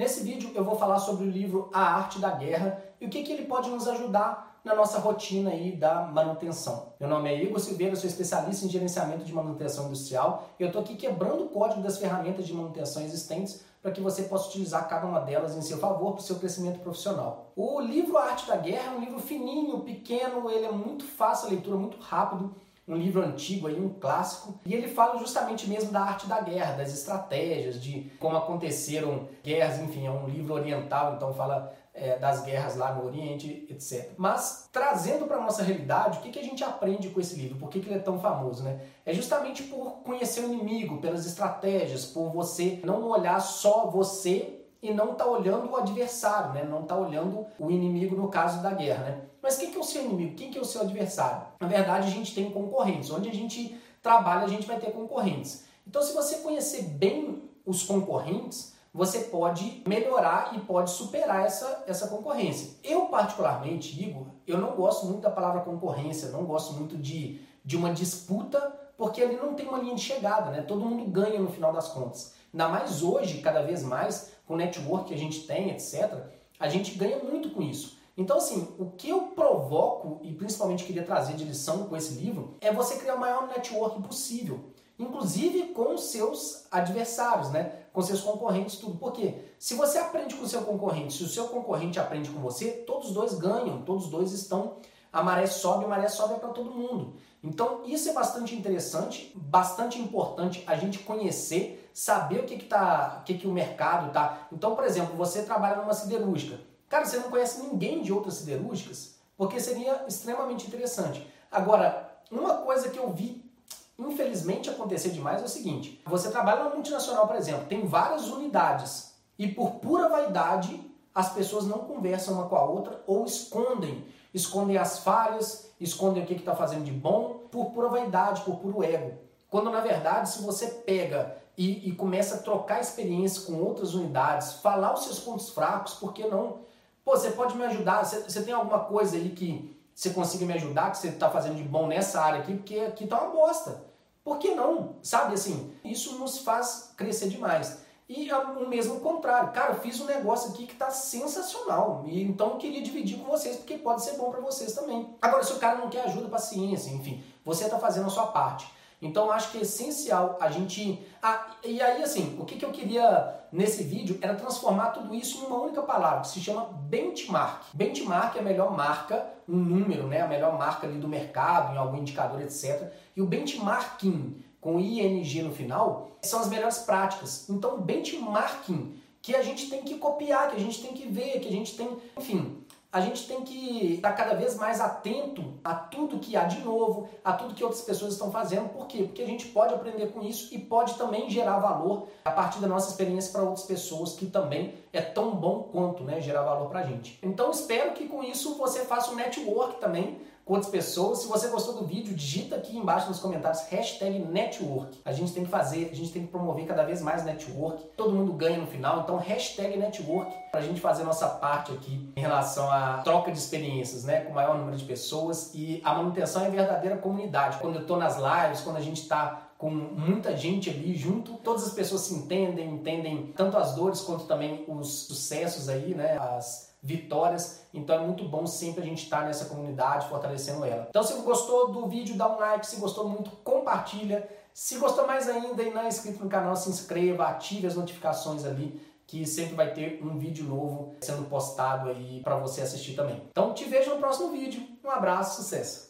Nesse vídeo eu vou falar sobre o livro A Arte da Guerra e o que, que ele pode nos ajudar na nossa rotina aí da manutenção. Meu nome é Igor Silveira, sou especialista em gerenciamento de manutenção industrial e eu estou aqui quebrando o código das ferramentas de manutenção existentes para que você possa utilizar cada uma delas em seu favor para o seu crescimento profissional. O livro A Arte da Guerra é um livro fininho, pequeno, ele é muito fácil a leitura, muito rápido um livro antigo aí, um clássico, e ele fala justamente mesmo da arte da guerra, das estratégias, de como aconteceram guerras, enfim, é um livro oriental, então fala é, das guerras lá no Oriente, etc. Mas trazendo para nossa realidade, o que, que a gente aprende com esse livro? Por que, que ele é tão famoso? Né? É justamente por conhecer o inimigo, pelas estratégias, por você não olhar só você e não está olhando o adversário, né? não está olhando o inimigo no caso da guerra. Né? Mas quem que é o seu inimigo? Quem que é o seu adversário? Na verdade, a gente tem concorrentes. Onde a gente trabalha, a gente vai ter concorrentes. Então, se você conhecer bem os concorrentes, você pode melhorar e pode superar essa, essa concorrência. Eu, particularmente, Igor, eu não gosto muito da palavra concorrência, não gosto muito de, de uma disputa, porque ali não tem uma linha de chegada, né? Todo mundo ganha no final das contas. Ainda mais hoje, cada vez mais, com o network que a gente tem, etc., a gente ganha muito com isso. Então, assim, o que eu provoco, e principalmente queria trazer de lição com esse livro, é você criar o maior network possível. Inclusive com seus adversários, né? Com seus concorrentes, tudo. Porque se você aprende com o seu concorrente, se o seu concorrente aprende com você, todos os dois ganham, todos os dois estão. A maré sobe, a maré sobe é para todo mundo. Então, isso é bastante interessante, bastante importante a gente conhecer, saber o que, que, tá, o, que, que o mercado tá. Então, por exemplo, você trabalha numa siderúrgica. Cara, você não conhece ninguém de outras siderúrgicas? Porque seria extremamente interessante. Agora, uma coisa que eu vi infelizmente acontecer demais é o seguinte: você trabalha numa multinacional, por exemplo, tem várias unidades e por pura vaidade as pessoas não conversam uma com a outra ou escondem, escondem as falhas, escondem o que está fazendo de bom por pura vaidade, por puro ego. Quando na verdade, se você pega e, e começa a trocar experiência com outras unidades, falar os seus pontos fracos, por que não? Pô, você pode me ajudar? Você, você tem alguma coisa aí que você consiga me ajudar, que você está fazendo de bom nessa área aqui? Porque aqui tá uma bosta. Por que não? Sabe assim? Isso nos faz crescer demais. E o mesmo contrário. Cara, fiz um negócio aqui que está sensacional. E então queria dividir com vocês, porque pode ser bom para vocês também. Agora, se o cara não quer ajuda, paciência, enfim, você está fazendo a sua parte. Então acho que é essencial a gente. Ah, e aí, assim, o que, que eu queria nesse vídeo era transformar tudo isso em uma única palavra, que se chama benchmark. Benchmark é a melhor marca, um número, né? A melhor marca ali do mercado, em algum indicador, etc. E o benchmarking, com ING no final, são as melhores práticas. Então, benchmarking que a gente tem que copiar, que a gente tem que ver, que a gente tem. Enfim, a gente tem que estar cada vez mais atento a tudo que há de novo, a tudo que outras pessoas estão fazendo. Por quê? Porque a gente pode aprender com isso e pode também gerar valor a partir da nossa experiência para outras pessoas, que também é tão bom quanto né, gerar valor para a gente. Então espero que com isso você faça um network também outras pessoas. Se você gostou do vídeo, digita aqui embaixo nos comentários hashtag network. A gente tem que fazer, a gente tem que promover cada vez mais network. Todo mundo ganha no final, então hashtag network para a gente fazer nossa parte aqui em relação à troca de experiências, né, com o maior número de pessoas e a manutenção é verdadeira comunidade. Quando eu estou nas lives, quando a gente está com muita gente ali junto, todas as pessoas se entendem, entendem tanto as dores quanto também os sucessos aí, né, as vitórias. Então é muito bom sempre a gente estar nessa comunidade, fortalecendo ela. Então se gostou do vídeo, dá um like. Se gostou muito, compartilha. Se gostou mais ainda e não é inscrito no canal, se inscreva, ative as notificações ali, que sempre vai ter um vídeo novo sendo postado aí para você assistir também. Então te vejo no próximo vídeo. Um abraço, sucesso!